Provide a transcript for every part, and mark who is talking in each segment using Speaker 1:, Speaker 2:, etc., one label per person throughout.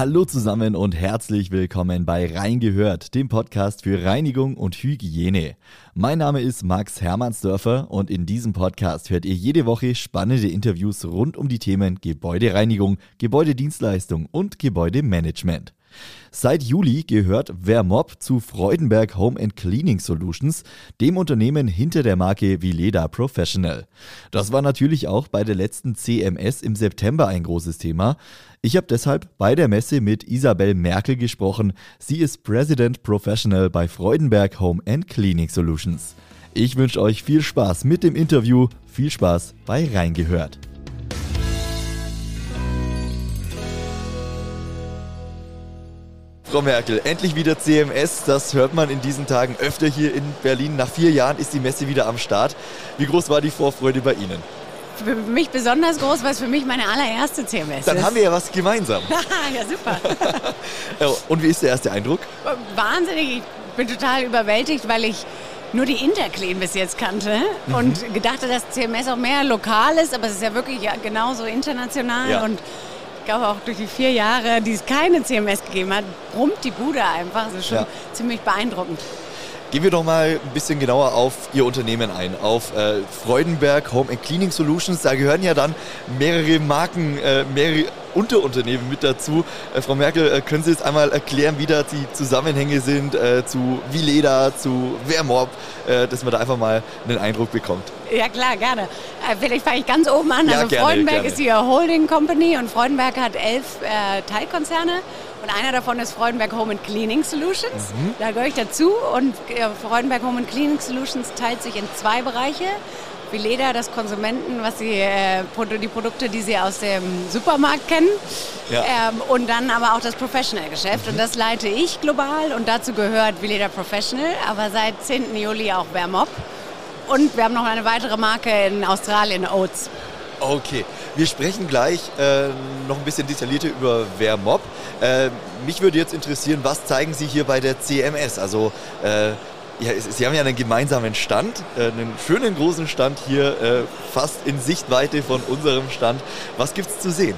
Speaker 1: Hallo zusammen und herzlich willkommen bei Reingehört, dem Podcast für Reinigung und Hygiene. Mein Name ist Max Hermannsdörfer und in diesem Podcast hört ihr jede Woche spannende Interviews rund um die Themen Gebäudereinigung, Gebäudedienstleistung und Gebäudemanagement. Seit Juli gehört Vermob zu Freudenberg Home and Cleaning Solutions, dem Unternehmen hinter der Marke Vileda Professional. Das war natürlich auch bei der letzten CMS im September ein großes Thema. Ich habe deshalb bei der Messe mit Isabel Merkel gesprochen. Sie ist President Professional bei Freudenberg Home and Cleaning Solutions. Ich wünsche euch viel Spaß mit dem Interview, viel Spaß bei Reingehört. Frau Merkel, endlich wieder CMS. Das hört man in diesen Tagen öfter hier in Berlin. Nach vier Jahren ist die Messe wieder am Start. Wie groß war die Vorfreude bei Ihnen?
Speaker 2: Für mich besonders groß, weil es für mich meine allererste CMS
Speaker 1: Dann ist. haben wir ja was gemeinsam.
Speaker 2: ja, super.
Speaker 1: Und wie ist der erste Eindruck?
Speaker 2: Wahnsinnig. Ich bin total überwältigt, weil ich nur die Interclean bis jetzt kannte mhm. und gedachte, dass CMS auch mehr lokal ist, aber es ist ja wirklich ja genauso international ja. und ich glaube auch durch die vier Jahre, die es keine CMS gegeben hat, brummt die Bude einfach. Das ist schon ja. ziemlich beeindruckend.
Speaker 1: Gehen wir doch mal ein bisschen genauer auf Ihr Unternehmen ein, auf äh, Freudenberg Home and Cleaning Solutions. Da gehören ja dann mehrere Marken, äh, mehrere Unterunternehmen mit dazu. Äh, Frau Merkel, äh, können Sie jetzt einmal erklären, wie da die Zusammenhänge sind äh, zu Vileda, zu Vermob, äh, dass man da einfach mal einen Eindruck bekommt?
Speaker 2: Ja klar, gerne. Äh, vielleicht fange ich ganz oben an. Ja, also gerne, Freudenberg gerne. ist die Holding Company und Freudenberg hat elf äh, Teilkonzerne. Und einer davon ist Freudenberg Home and Cleaning Solutions. Mhm. Da gehöre ich dazu. Und Freudenberg Home and Cleaning Solutions teilt sich in zwei Bereiche wie Leder, das Konsumenten, was sie, äh, die Produkte, die sie aus dem Supermarkt kennen. Ja. Ähm, und dann aber auch das Professional-Geschäft. Mhm. Und das leite ich global und dazu gehört Vileda Professional, aber seit 10. Juli auch Vermob. Und wir haben noch eine weitere Marke in Australien, Oats.
Speaker 1: Okay, wir sprechen gleich äh, noch ein bisschen detaillierter über Vermob. Äh, mich würde jetzt interessieren, was zeigen Sie hier bei der CMS? Also äh, ja, Sie haben ja einen gemeinsamen Stand, äh, einen schönen großen Stand hier, äh, fast in Sichtweite von unserem Stand. Was gibt es zu sehen?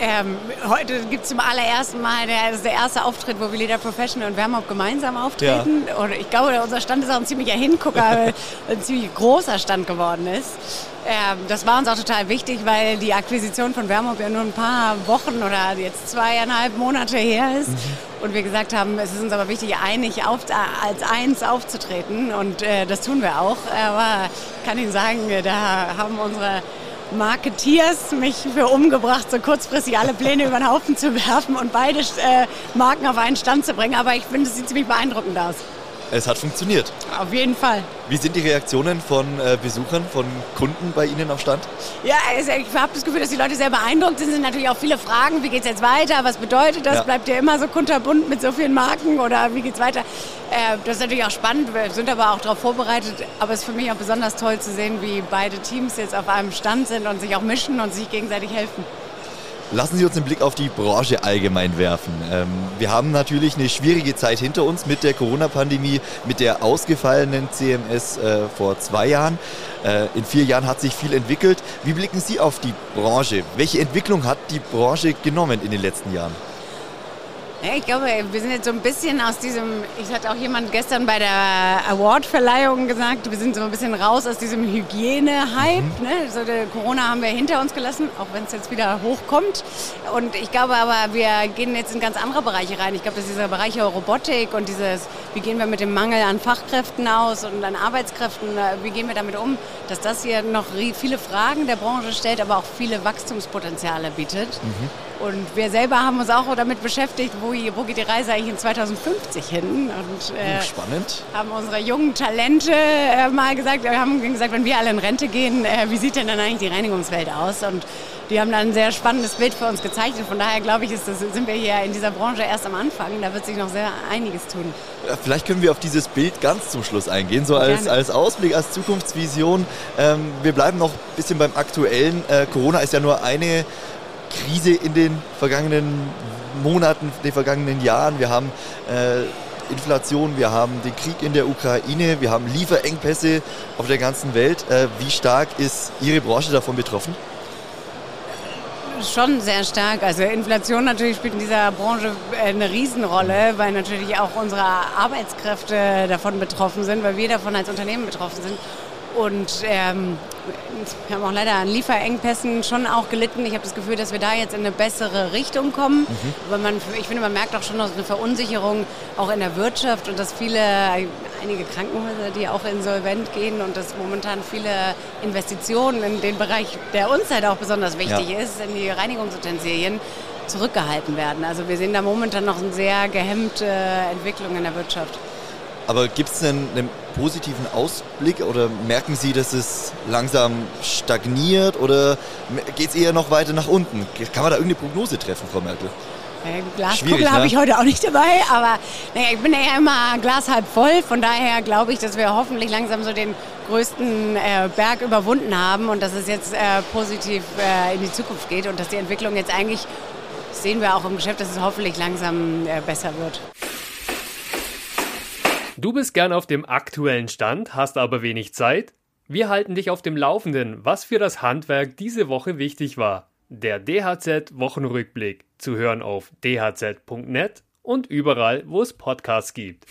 Speaker 2: Ähm, heute gibt es zum allerersten Mal, der, das ist der erste Auftritt, wo wir Leder Professional und Wärmop gemeinsam auftreten. Ja. Und ich glaube, unser Stand ist auch ein ziemlicher Hingucker, ein ziemlich großer Stand geworden ist. Ähm, das war uns auch total wichtig, weil die Akquisition von Wärmop ja nur ein paar Wochen oder jetzt zweieinhalb Monate her ist. Mhm. Und wir gesagt haben, es ist uns aber wichtig, einig auf, als eins aufzutreten. Und äh, das tun wir auch. Aber ich kann Ihnen sagen, da haben unsere Marketeers mich für umgebracht, so kurzfristig alle Pläne über den Haufen zu werfen und beide äh, Marken auf einen Stand zu bringen. Aber ich finde, es sieht ziemlich beeindruckend aus.
Speaker 1: Es hat funktioniert.
Speaker 2: Auf jeden Fall.
Speaker 1: Wie sind die Reaktionen von äh, Besuchern, von Kunden bei Ihnen auf Stand?
Speaker 2: Ja, also ich habe das Gefühl, dass die Leute sehr beeindruckt sind. Es sind natürlich auch viele Fragen, wie geht es jetzt weiter, was bedeutet das? Ja. Bleibt ihr immer so kunterbunt mit so vielen Marken oder wie geht es weiter? Äh, das ist natürlich auch spannend, wir sind aber auch darauf vorbereitet. Aber es ist für mich auch besonders toll zu sehen, wie beide Teams jetzt auf einem Stand sind und sich auch mischen und sich gegenseitig helfen.
Speaker 1: Lassen Sie uns einen Blick auf die Branche allgemein werfen. Ähm, wir haben natürlich eine schwierige Zeit hinter uns mit der Corona-Pandemie, mit der ausgefallenen CMS äh, vor zwei Jahren. Äh, in vier Jahren hat sich viel entwickelt. Wie blicken Sie auf die Branche? Welche Entwicklung hat die Branche genommen in den letzten Jahren?
Speaker 2: Ich glaube, wir sind jetzt so ein bisschen aus diesem, ich hatte auch jemand gestern bei der Award-Verleihung gesagt, wir sind so ein bisschen raus aus diesem Hygiene-Hype. Mhm. Ne? So, Corona haben wir hinter uns gelassen, auch wenn es jetzt wieder hochkommt. Und ich glaube aber, wir gehen jetzt in ganz andere Bereiche rein. Ich glaube, dass dieser Bereich Robotik und dieses, wie gehen wir mit dem Mangel an Fachkräften aus und an Arbeitskräften, äh, wie gehen wir damit um, dass das hier noch viele Fragen der Branche stellt, aber auch viele Wachstumspotenziale bietet. Mhm. Und wir selber haben uns auch damit beschäftigt, wo, wo geht die Reise eigentlich in 2050 hin? Und
Speaker 1: äh, Spannend.
Speaker 2: haben unsere jungen Talente äh, mal gesagt, wir haben gesagt, wenn wir alle in Rente gehen, äh, wie sieht denn dann eigentlich die Reinigungswelt aus? Und die haben dann ein sehr spannendes Bild für uns gezeichnet. Von daher glaube ich, ist das, sind wir hier in dieser Branche erst am Anfang. Da wird sich noch sehr einiges tun.
Speaker 1: Vielleicht können wir auf dieses Bild ganz zum Schluss eingehen, so als, als Ausblick, als Zukunftsvision. Ähm, wir bleiben noch ein bisschen beim Aktuellen. Äh, Corona ist ja nur eine Krise in den vergangenen Monaten, den vergangenen Jahren. Wir haben äh, Inflation, wir haben den Krieg in der Ukraine, wir haben Lieferengpässe auf der ganzen Welt. Äh, wie stark ist Ihre Branche davon betroffen?
Speaker 2: Schon sehr stark. Also Inflation natürlich spielt in dieser Branche äh, eine Riesenrolle, weil natürlich auch unsere Arbeitskräfte davon betroffen sind, weil wir davon als Unternehmen betroffen sind. Und ähm, wir haben auch leider an Lieferengpässen schon auch gelitten. Ich habe das Gefühl, dass wir da jetzt in eine bessere Richtung kommen. Mhm. Aber man, ich finde, man merkt auch schon noch eine Verunsicherung auch in der Wirtschaft und dass viele, einige Krankenhäuser, die auch insolvent gehen und dass momentan viele Investitionen in den Bereich, der uns halt auch besonders wichtig ja. ist, in die Reinigungsutensilien, zurückgehalten werden. Also wir sehen da momentan noch eine sehr gehemmte Entwicklung in der Wirtschaft.
Speaker 1: Aber gibt es denn einen positiven Ausblick oder merken Sie, dass es langsam stagniert oder geht es eher noch weiter nach unten? Kann man da irgendeine Prognose treffen, Frau Merkel?
Speaker 2: Äh, Glaskugel ne? habe ich heute auch nicht dabei, aber naja, ich bin ja immer Glas halb voll. Von daher glaube ich, dass wir hoffentlich langsam so den größten äh, Berg überwunden haben und dass es jetzt äh, positiv äh, in die Zukunft geht und dass die Entwicklung jetzt eigentlich, sehen wir auch im Geschäft, dass es hoffentlich langsam äh, besser wird.
Speaker 3: Du bist gern auf dem aktuellen Stand, hast aber wenig Zeit? Wir halten dich auf dem Laufenden, was für das Handwerk diese Woche wichtig war. Der DHZ Wochenrückblick zu hören auf dhz.net und überall, wo es Podcasts gibt.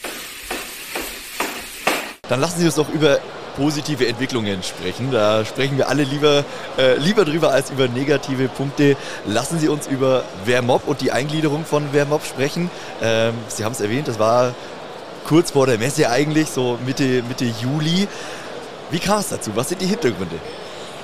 Speaker 1: Dann lassen Sie uns doch über positive Entwicklungen sprechen. Da sprechen wir alle lieber, äh, lieber drüber als über negative Punkte. Lassen Sie uns über Vermob und die Eingliederung von Vermob sprechen. Ähm, Sie haben es erwähnt, das war kurz vor der Messe eigentlich, so Mitte, Mitte Juli. Wie kam es dazu? Was sind die Hintergründe?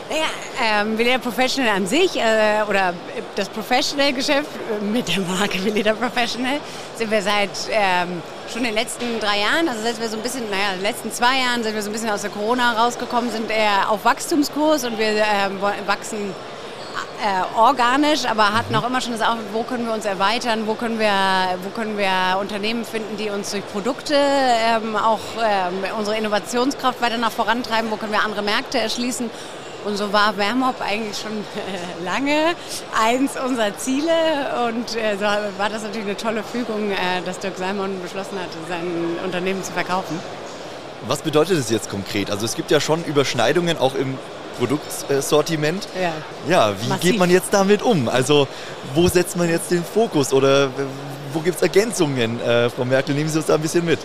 Speaker 2: Naja, ähm, Veleda Professional an sich äh, oder das Professional-Geschäft äh, mit der Marke Veleda Professional sind wir seit ähm, schon in den letzten drei Jahren, also seit wir so ein bisschen, naja, in den letzten zwei Jahren sind wir so ein bisschen aus der Corona rausgekommen, sind eher auf Wachstumskurs und wir ähm, wachsen äh, organisch, aber hatten auch immer schon das auch, wo können wir uns erweitern, wo können wir, wo können wir Unternehmen finden, die uns durch Produkte ähm, auch ähm, unsere Innovationskraft weiter nach vorantreiben, wo können wir andere Märkte erschließen. Und so war Wärmop eigentlich schon äh, lange eins unserer Ziele und äh, so war das natürlich eine tolle Fügung, äh, dass Dirk Simon beschlossen hat, sein Unternehmen zu verkaufen.
Speaker 1: Was bedeutet das jetzt konkret? Also es gibt ja schon Überschneidungen auch im Produktsortiment. Ja, ja wie Massiv. geht man jetzt damit um? Also wo setzt man jetzt den Fokus oder wo gibt es Ergänzungen? Äh, Frau Merkel, nehmen Sie uns da ein bisschen mit.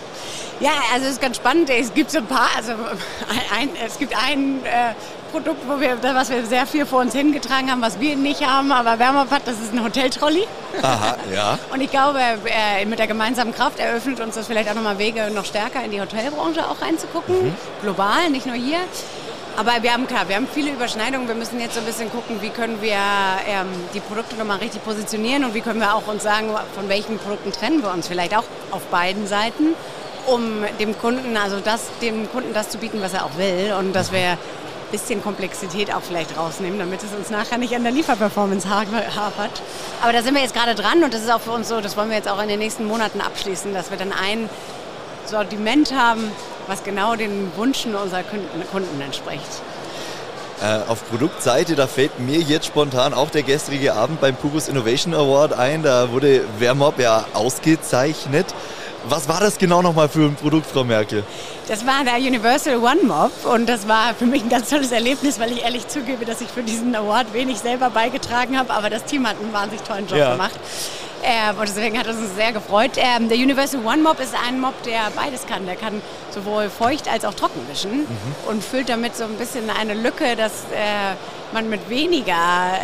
Speaker 2: Ja, also es ist ganz spannend. Es gibt so ein paar, also ein, es gibt ein äh, Produkt, wo wir, was wir sehr viel vor uns hingetragen haben, was wir nicht haben, aber Wärmop hat, das ist ein Hoteltrolley.
Speaker 1: Aha, ja.
Speaker 2: Und ich glaube, äh, mit der gemeinsamen Kraft eröffnet uns das vielleicht auch nochmal Wege, noch stärker in die Hotelbranche auch reinzugucken. Mhm. Global, nicht nur hier. Aber wir haben klar, wir haben viele Überschneidungen. Wir müssen jetzt so ein bisschen gucken, wie können wir ähm, die Produkte nochmal richtig positionieren und wie können wir auch uns sagen, von welchen Produkten trennen wir uns vielleicht auch auf beiden Seiten, um dem Kunden, also das, dem Kunden das zu bieten, was er auch will und dass wir ein bisschen Komplexität auch vielleicht rausnehmen, damit es uns nachher nicht an der Lieferperformance hapert. Aber da sind wir jetzt gerade dran und das ist auch für uns so, das wollen wir jetzt auch in den nächsten Monaten abschließen, dass wir dann ein Sortiment haben, was genau den Wünschen unserer Kunden entspricht.
Speaker 1: Äh, auf Produktseite, da fällt mir jetzt spontan auch der gestrige Abend beim Purus Innovation Award ein. Da wurde Vermob ja ausgezeichnet. Was war das genau nochmal für ein Produkt, Frau Merkel?
Speaker 2: Das war der Universal One Mob und das war für mich ein ganz tolles Erlebnis, weil ich ehrlich zugebe, dass ich für diesen Award wenig selber beigetragen habe, aber das Team hat einen wahnsinnig tollen Job ja. gemacht. Äh, und deswegen hat es uns sehr gefreut. Ähm, der Universal One Mob ist ein Mob, der beides kann. Der kann sowohl feucht als auch trocken wischen mhm. und füllt damit so ein bisschen eine Lücke, dass äh, man mit weniger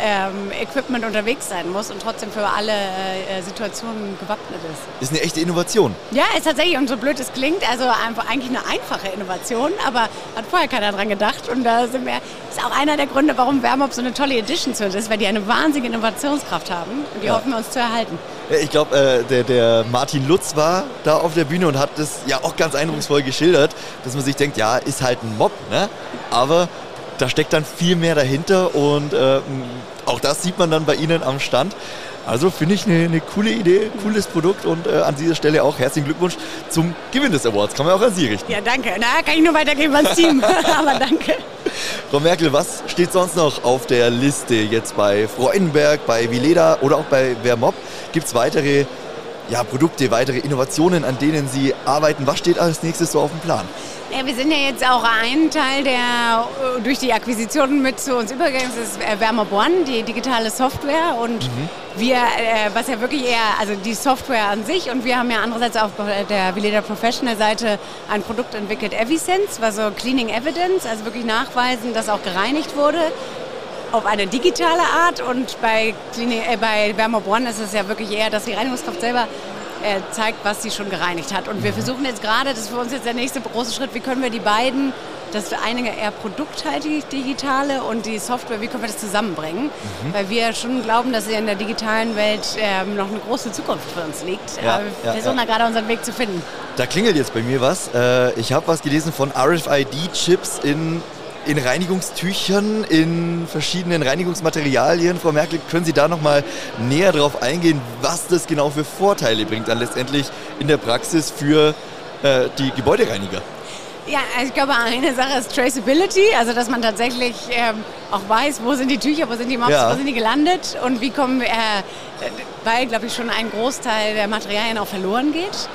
Speaker 2: ähm, Equipment unterwegs sein muss und trotzdem für alle äh, Situationen gewappnet ist.
Speaker 1: Ist eine echte Innovation.
Speaker 2: Ja, ist tatsächlich, und so blöd es klingt, also einfach eigentlich eine einfache Innovation, aber hat vorher keiner dran gedacht. Und da sind wir, ist auch einer der Gründe, warum Wärmop so eine tolle Edition zu uns ist, weil die eine wahnsinnige Innovationskraft haben und die ja. hoffen wir uns zu erhalten.
Speaker 1: Ja, ich glaube, äh, der, der Martin Lutz war da auf der Bühne und hat das ja auch ganz eindrucksvoll geschildert, dass man sich denkt, ja, ist halt ein Mob, ne? aber da steckt dann viel mehr dahinter und äh, auch das sieht man dann bei Ihnen am Stand. Also finde ich eine, eine, coole Idee, cooles Produkt und äh, an dieser Stelle auch herzlichen Glückwunsch zum Gewinn des Awards. Kann man auch an Sie richten.
Speaker 2: Ja, danke. Na, kann ich nur weitergeben ans Team. Aber danke.
Speaker 1: Frau Merkel, was steht sonst noch auf der Liste jetzt bei Freudenberg, bei Vileda oder auch bei Vermob? Gibt es weitere ja, Produkte, weitere Innovationen, an denen Sie arbeiten. Was steht als nächstes so auf dem Plan?
Speaker 2: Ja, wir sind ja jetzt auch ein Teil, der äh, durch die Akquisitionen mit zu uns übergegangen ist, ist äh, Wärmer One, die digitale Software. Und mhm. wir, äh, was ja wirklich eher, also die Software an sich, und wir haben ja andererseits auf der Veleda Professional Seite ein Produkt entwickelt, Evisense, was so Cleaning Evidence, also wirklich nachweisen, dass auch gereinigt wurde auf eine digitale Art und bei, Klinik, äh, bei One ist es ja wirklich eher, dass die Reinigungskraft selber zeigt, was sie schon gereinigt hat. Und wir mhm. versuchen jetzt gerade, das ist für uns jetzt der nächste große Schritt, wie können wir die beiden, das eine eher produkthaltige digitale und die Software, wie können wir das zusammenbringen? Mhm. Weil wir schon glauben, dass in der digitalen Welt ähm, noch eine große Zukunft für uns liegt. Ja, wir versuchen ja. da gerade unseren Weg zu finden.
Speaker 1: Da klingelt jetzt bei mir was. Äh, ich habe was gelesen von RFID-Chips in in Reinigungstüchern, in verschiedenen Reinigungsmaterialien. Frau Merkel, können Sie da noch mal näher darauf eingehen, was das genau für Vorteile bringt dann letztendlich in der Praxis für äh, die Gebäudereiniger?
Speaker 2: Ja, ich glaube, eine Sache ist Traceability, also dass man tatsächlich ähm, auch weiß, wo sind die Tücher, wo sind die Mops, ja. wo sind die gelandet und wie kommen wir, äh, weil, glaube ich, schon ein Großteil der Materialien auch verloren geht,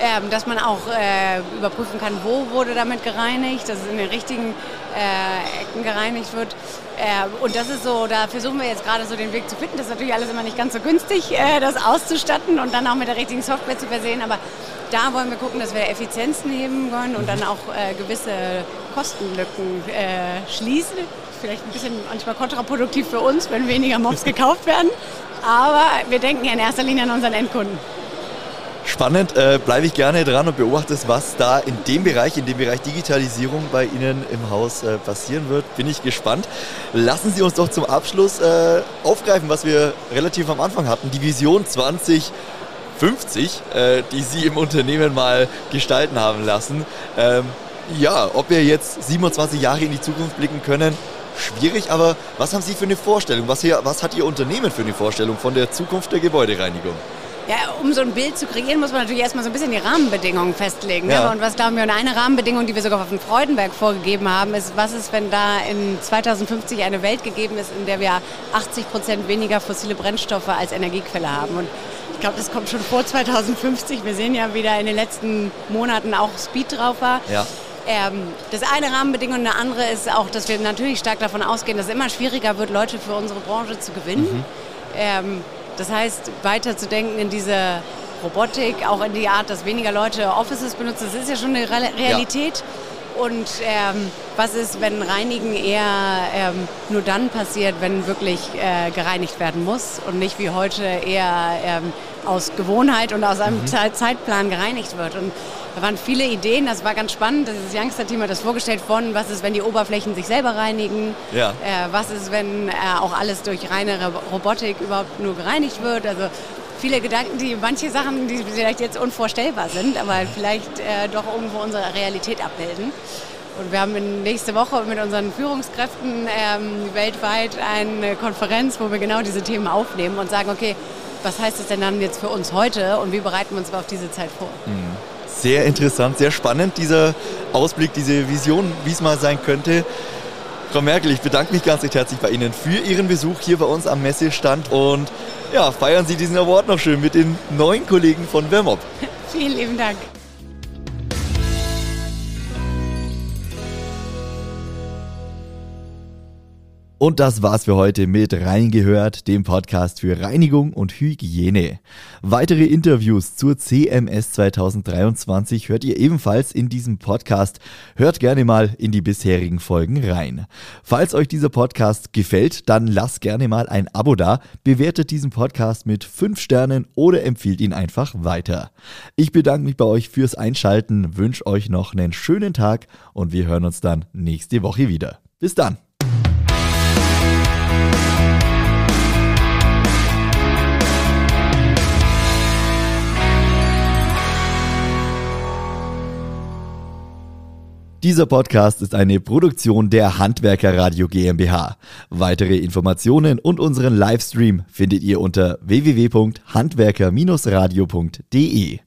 Speaker 2: ähm, dass man auch äh, überprüfen kann, wo wurde damit gereinigt, dass es in den richtigen äh, Ecken gereinigt wird. Äh, und das ist so, da versuchen wir jetzt gerade so den Weg zu finden. Das ist natürlich alles immer nicht ganz so günstig, äh, das auszustatten und dann auch mit der richtigen Software zu versehen, aber da wollen wir gucken, dass wir Effizienzen heben können und dann auch äh, gewisse Kostenlücken äh, schließen. Vielleicht ein bisschen manchmal kontraproduktiv für uns, wenn weniger Mobs gekauft werden. Aber wir denken in erster Linie an unseren Endkunden.
Speaker 1: Spannend, äh, bleibe ich gerne dran und beobachte, was da in dem Bereich, in dem Bereich Digitalisierung bei Ihnen im Haus äh, passieren wird. Bin ich gespannt. Lassen Sie uns doch zum Abschluss äh, aufgreifen, was wir relativ am Anfang hatten. Die Vision 20 50, äh, die Sie im Unternehmen mal gestalten haben lassen. Ähm, ja, ob wir jetzt 27 Jahre in die Zukunft blicken können, schwierig, aber was haben Sie für eine Vorstellung? Was, hier, was hat Ihr Unternehmen für eine Vorstellung von der Zukunft der Gebäudereinigung?
Speaker 2: Ja, um so ein Bild zu kreieren, muss man natürlich erstmal so ein bisschen die Rahmenbedingungen festlegen. Ne? Ja. Ne? Und was glauben wir? Und eine Rahmenbedingung, die wir sogar auf dem Freudenberg vorgegeben haben, ist, was ist, wenn da in 2050 eine Welt gegeben ist, in der wir 80 Prozent weniger fossile Brennstoffe als Energiequelle haben? Und ich glaube, das kommt schon vor 2050. Wir sehen ja, wie da in den letzten Monaten auch Speed drauf war. Ja. Ähm, das eine Rahmenbedingung, eine andere ist auch, dass wir natürlich stark davon ausgehen, dass es immer schwieriger wird, Leute für unsere Branche zu gewinnen. Mhm. Ähm, das heißt, weiterzudenken in diese Robotik, auch in die Art, dass weniger Leute Offices benutzen, das ist ja schon eine Realität. Ja. Und ähm, was ist, wenn Reinigen eher ähm, nur dann passiert, wenn wirklich äh, gereinigt werden muss und nicht wie heute eher ähm, aus Gewohnheit und aus einem mhm. Zeitplan gereinigt wird. Und da waren viele Ideen, das war ganz spannend. Das Youngster-Team hat das vorgestellt von, was ist, wenn die Oberflächen sich selber reinigen? Ja. Äh, was ist, wenn äh, auch alles durch reine Robotik überhaupt nur gereinigt wird? Also viele Gedanken, die manche Sachen, die vielleicht jetzt unvorstellbar sind, aber vielleicht äh, doch irgendwo unsere Realität abbilden. Und wir haben nächste Woche mit unseren Führungskräften ähm, weltweit eine Konferenz, wo wir genau diese Themen aufnehmen und sagen, okay, was heißt das denn dann jetzt für uns heute und wie bereiten wir uns auf diese Zeit vor?
Speaker 1: Mhm. Sehr interessant, sehr spannend, dieser Ausblick, diese Vision, wie es mal sein könnte. Frau Merkel, ich bedanke mich ganz recht herzlich bei Ihnen für Ihren Besuch hier bei uns am Messestand und ja, feiern Sie diesen Award noch schön mit den neuen Kollegen von Vermob.
Speaker 2: Vielen lieben Dank.
Speaker 1: Und das war's für heute mit Reingehört, dem Podcast für Reinigung und Hygiene. Weitere Interviews zur CMS 2023 hört ihr ebenfalls in diesem Podcast. Hört gerne mal in die bisherigen Folgen rein. Falls euch dieser Podcast gefällt, dann lasst gerne mal ein Abo da, bewertet diesen Podcast mit 5 Sternen oder empfiehlt ihn einfach weiter. Ich bedanke mich bei euch fürs Einschalten, wünsche euch noch einen schönen Tag und wir hören uns dann nächste Woche wieder. Bis dann! Dieser Podcast ist eine Produktion der Handwerker Radio GmbH. Weitere Informationen und unseren Livestream findet ihr unter www.handwerker-radio.de.